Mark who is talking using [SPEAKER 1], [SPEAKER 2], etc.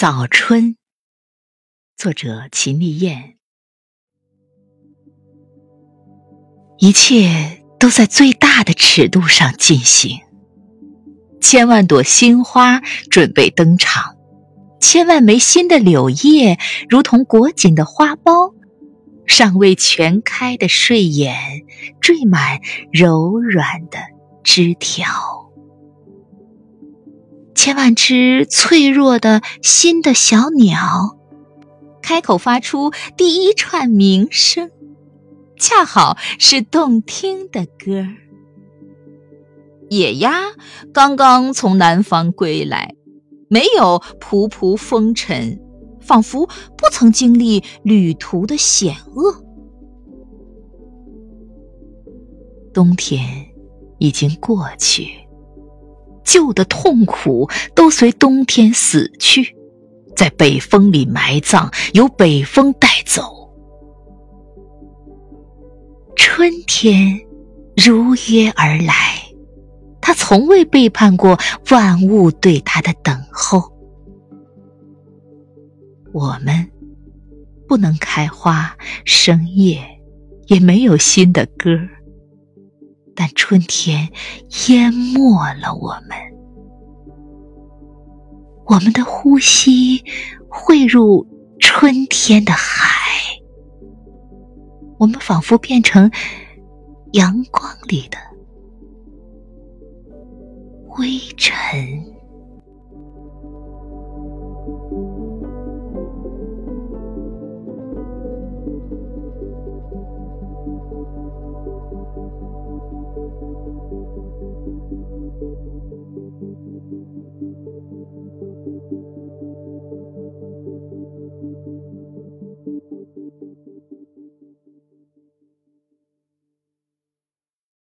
[SPEAKER 1] 早春，作者秦丽燕。一切都在最大的尺度上进行，千万朵新花准备登场，千万枚新的柳叶如同裹紧的花苞，尚未全开的睡眼缀满柔软的枝条。千万只脆弱的新的小鸟，开口发出第一串鸣声，恰好是动听的歌。野鸭刚刚从南方归来，没有仆仆风尘，仿佛不曾经历旅途的险恶。冬天已经过去。旧的痛苦都随冬天死去，在北风里埋葬，由北风带走。春天如约而来，他从未背叛过万物对他的等候。我们不能开花生叶，也没有新的歌。但春天淹没了我们。我们的呼吸汇入春天的海。我们仿佛变成阳光里的。微尘。Thank you.